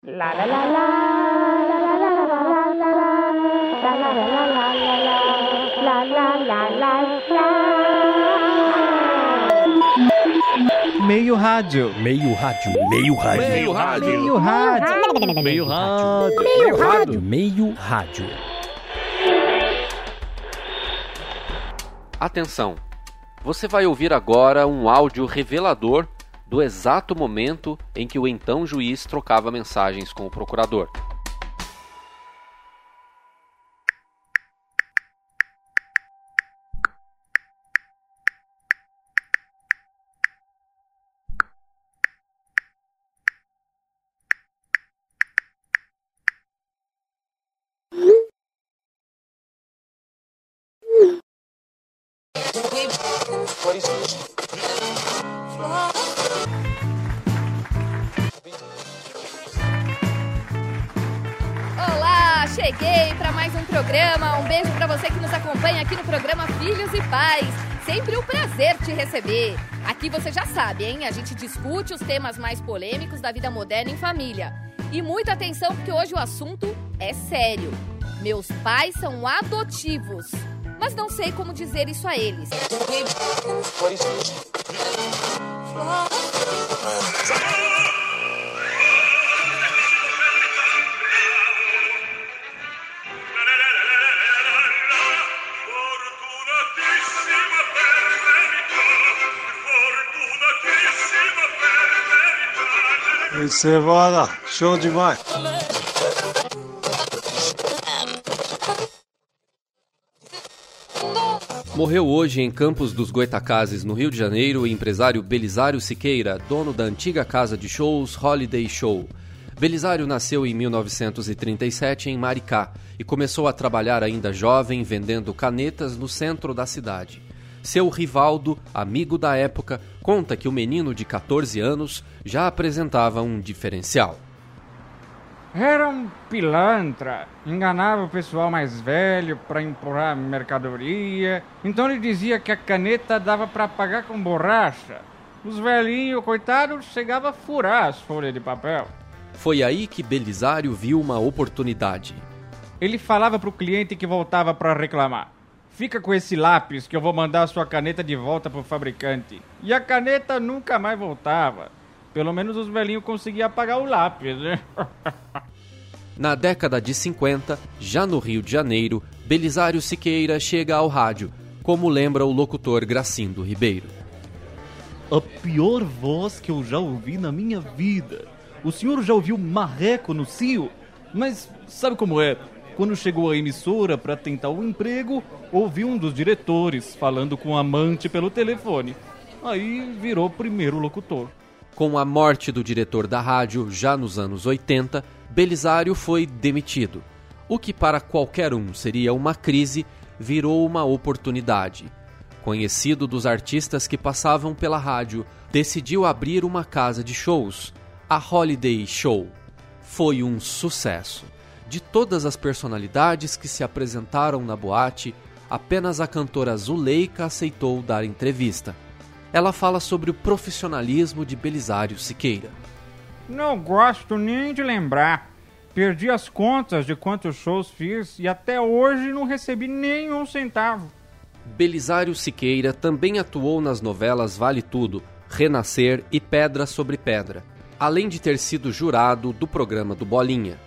La la la la la la la la la la la la la la la la Meio rádio. Meio rádio. Meio rádio. Meio rádio. Meio rádio. Meio rádio. Meio rádio. Meio rádio. Atenção! Você vai ouvir agora um áudio revelador do exato momento em que o então juiz trocava mensagens com o procurador. Olá, para mais um programa. Um beijo para você que nos acompanha aqui no programa Filhos e Pais. Sempre um prazer te receber. Aqui você já sabe, hein? A gente discute os temas mais polêmicos da vida moderna em família. E muita atenção porque hoje o assunto é sério. Meus pais são adotivos, mas não sei como dizer isso a eles. Verità. Cevada, show demais. Morreu hoje em Campos dos Goitacazes, no Rio de Janeiro, o empresário Belisário Siqueira, dono da antiga casa de shows Holiday Show. Belisário nasceu em 1937 em Maricá e começou a trabalhar ainda jovem vendendo canetas no centro da cidade. Seu Rivaldo, amigo da época, conta que o menino de 14 anos já apresentava um diferencial. Era um pilantra. Enganava o pessoal mais velho para empurrar mercadoria. Então ele dizia que a caneta dava para pagar com borracha. Os velhinhos, coitados, chegavam a furar as folhas de papel. Foi aí que Belisário viu uma oportunidade. Ele falava pro cliente que voltava para reclamar. Fica com esse lápis que eu vou mandar a sua caneta de volta pro fabricante. E a caneta nunca mais voltava. Pelo menos os velhinhos conseguiam pagar o lápis, né? Na década de 50, já no Rio de Janeiro, Belisário Siqueira chega ao rádio, como lembra o locutor Gracindo Ribeiro. A pior voz que eu já ouvi na minha vida. O senhor já ouviu marreco no cio? Mas sabe como é? Quando chegou a emissora para tentar o emprego, ouvi um dos diretores falando com o amante pelo telefone. Aí virou primeiro locutor. Com a morte do diretor da rádio, já nos anos 80, Belisário foi demitido. O que para qualquer um seria uma crise, virou uma oportunidade. Conhecido dos artistas que passavam pela rádio, decidiu abrir uma casa de shows, a Holiday Show. Foi um sucesso. De todas as personalidades que se apresentaram na boate, apenas a cantora Zuleika aceitou dar entrevista. Ela fala sobre o profissionalismo de Belisário Siqueira. Não gosto nem de lembrar. Perdi as contas de quantos shows fiz e até hoje não recebi nenhum centavo. Belisário Siqueira também atuou nas novelas Vale Tudo, Renascer e Pedra sobre Pedra, além de ter sido jurado do programa do Bolinha.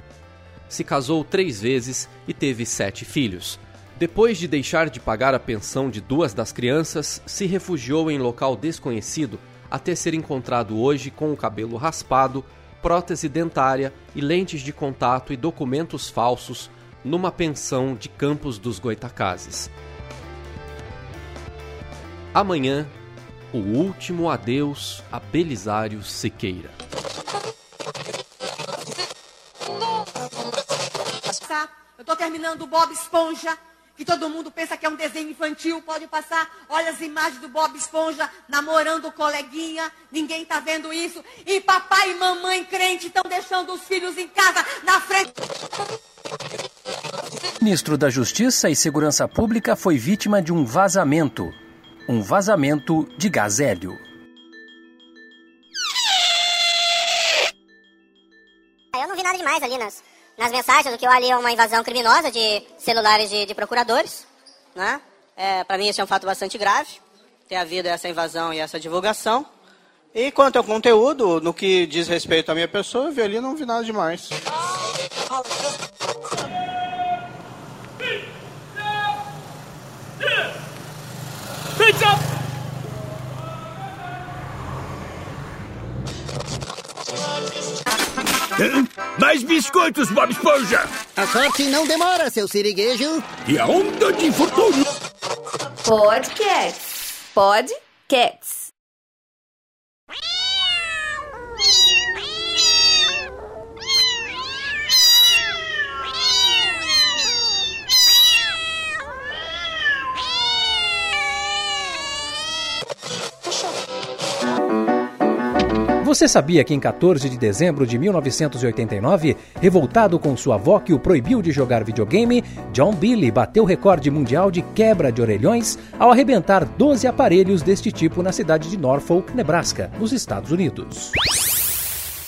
Se casou três vezes e teve sete filhos. Depois de deixar de pagar a pensão de duas das crianças, se refugiou em local desconhecido até ser encontrado hoje com o cabelo raspado, prótese dentária e lentes de contato e documentos falsos numa pensão de Campos dos Goitacazes. Amanhã, o último adeus a Belisário Siqueira. Tô terminando o Bob Esponja, que todo mundo pensa que é um desenho infantil, pode passar. Olha as imagens do Bob Esponja namorando o coleguinha, ninguém tá vendo isso. E papai e mamãe crente estão deixando os filhos em casa, na frente. Ministro da Justiça e Segurança Pública foi vítima de um vazamento. Um vazamento de gás hélio. Eu não vi nada demais ali nas mensagens. O que eu ali é uma invasão criminosa de celulares de, de procuradores. Né? É, Para mim, isso é um fato bastante grave, ter havido essa invasão e essa divulgação. E quanto ao conteúdo, no que diz respeito à minha pessoa, eu vi ali e não vi nada demais. Pizza! Mais biscoitos, Bob Esponja! A sorte não demora, seu siriguejo. E a onda de infortúnio! Podcasts. Podcasts. Você sabia que em 14 de dezembro de 1989, revoltado com sua avó que o proibiu de jogar videogame, John Billy bateu o recorde mundial de quebra de orelhões ao arrebentar 12 aparelhos deste tipo na cidade de Norfolk, Nebraska, nos Estados Unidos.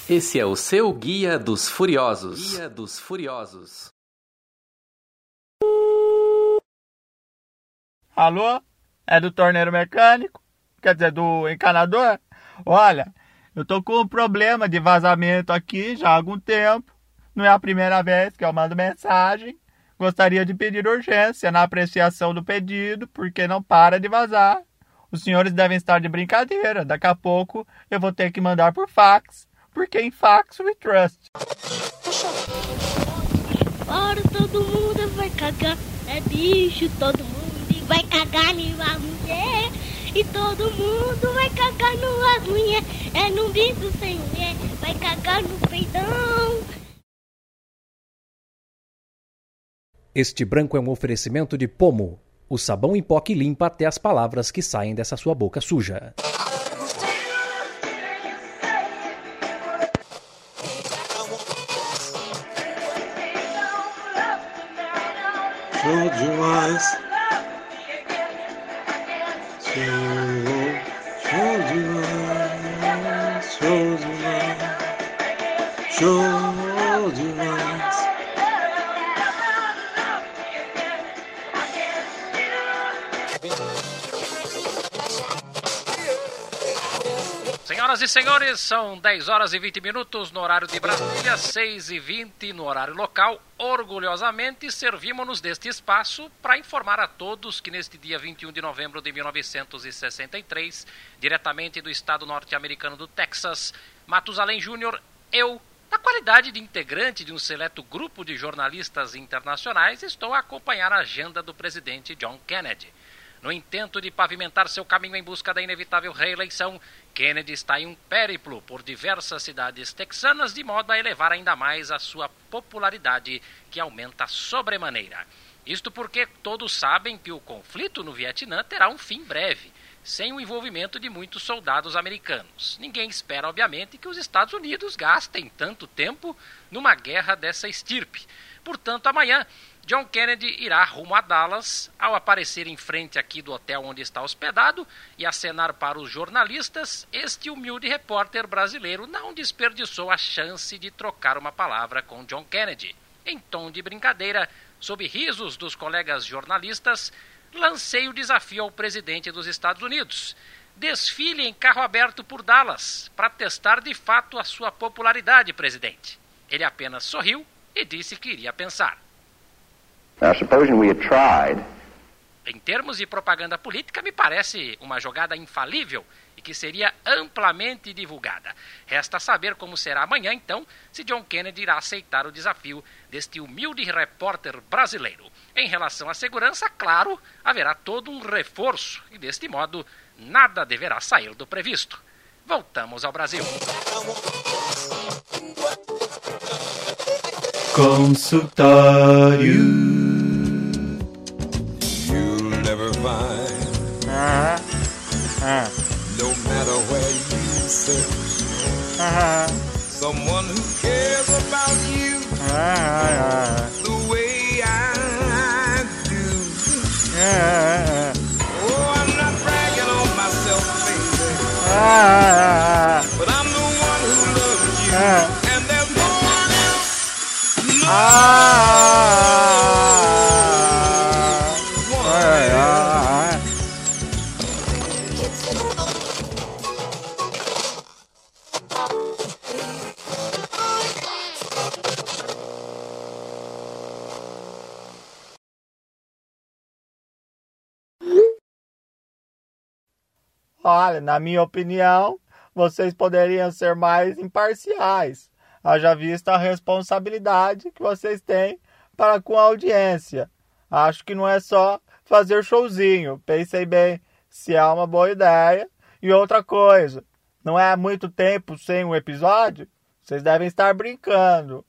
Esse é o seu Guia dos Furiosos. Guia dos Furiosos. Alô? É do torneiro mecânico? Quer dizer, do encanador? Olha, eu tô com um problema de vazamento aqui já há algum tempo. Não é a primeira vez que eu mando mensagem. Gostaria de pedir urgência na apreciação do pedido, porque não para de vazar. Os senhores devem estar de brincadeira. Daqui a pouco eu vou ter que mandar por fax, porque em fax we trust. Ora, todo mundo vai cagar. É bicho, todo mundo vai cagar numa mulher. E todo mundo vai cagar numa mulher. É num bicho sem mulher. Vai cagar no peidão. Este branco é um oferecimento de Pomo, o sabão em pó que limpa até as palavras que saem dessa sua boca suja. Show demais. Show, show Senhoras e senhores, são 10 horas e 20 minutos no horário de Brasília, 6 e 20 no horário local. Orgulhosamente servimos-nos deste espaço para informar a todos que neste dia 21 de novembro de 1963, diretamente do estado norte-americano do Texas, Matusalém Júnior, eu, na qualidade de integrante de um seleto grupo de jornalistas internacionais, estou a acompanhar a agenda do presidente John Kennedy. No intento de pavimentar seu caminho em busca da inevitável reeleição, Kennedy está em um périplo por diversas cidades texanas de modo a elevar ainda mais a sua popularidade, que aumenta sobremaneira. Isto porque todos sabem que o conflito no Vietnã terá um fim breve, sem o envolvimento de muitos soldados americanos. Ninguém espera, obviamente, que os Estados Unidos gastem tanto tempo numa guerra dessa estirpe. Portanto, amanhã John Kennedy irá rumo a Dallas ao aparecer em frente aqui do hotel onde está hospedado e acenar para os jornalistas. Este humilde repórter brasileiro não desperdiçou a chance de trocar uma palavra com John Kennedy. Em tom de brincadeira, sob risos dos colegas jornalistas, lancei o desafio ao presidente dos Estados Unidos. Desfile em carro aberto por Dallas para testar de fato a sua popularidade, presidente. Ele apenas sorriu e disse que iria pensar. Now, supposing we had tried, Em termos de propaganda política, me parece uma jogada infalível e que seria amplamente divulgada. Resta saber como será amanhã, então, se John Kennedy irá aceitar o desafio deste humilde repórter brasileiro. Em relação à segurança, claro, haverá todo um reforço e, deste modo, nada deverá sair do previsto. Voltamos ao Brasil. Consultório. You'll never find, no matter where you search, someone who cares about you the way I do. Oh, I'm not bragging on myself, baby, Olha, na minha opinião, vocês poderiam ser mais imparciais, haja vista a responsabilidade que vocês têm para com a audiência. Acho que não é só fazer showzinho. Pensei bem se é uma boa ideia. E outra coisa, não é há muito tempo sem um episódio? Vocês devem estar brincando.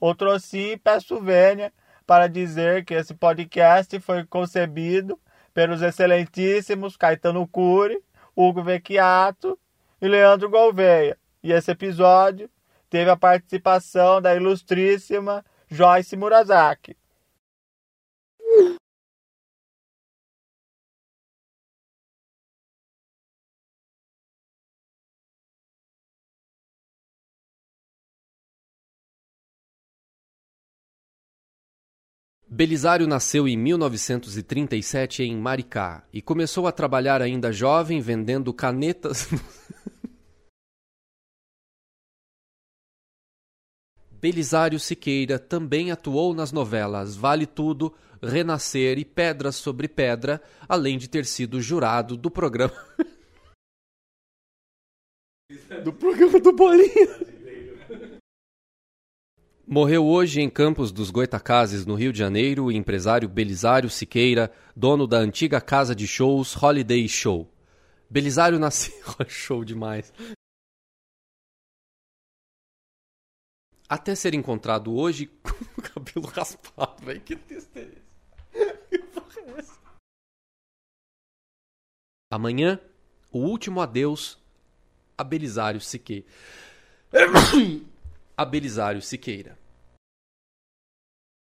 Outro assim, peço vênia para dizer que esse podcast foi concebido pelos excelentíssimos Caetano Cury, Hugo Vecchiato e Leandro Gouveia. E esse episódio teve a participação da ilustríssima Joyce Murasaki. Belisário nasceu em 1937 em Maricá e começou a trabalhar ainda jovem vendendo canetas. Belisário Siqueira também atuou nas novelas Vale Tudo, Renascer e Pedra sobre Pedra, além de ter sido jurado do programa. do programa do Bolinha. Morreu hoje em Campos dos Goitacazes, no Rio de Janeiro, o empresário Belisário Siqueira, dono da antiga casa de shows Holiday Show. Belisário nasceu. Show demais. Até ser encontrado hoje com o cabelo raspado. Que tristeza. Que porra é essa? Amanhã, o último adeus a Belisário Siqueira. a Belisário Siqueira.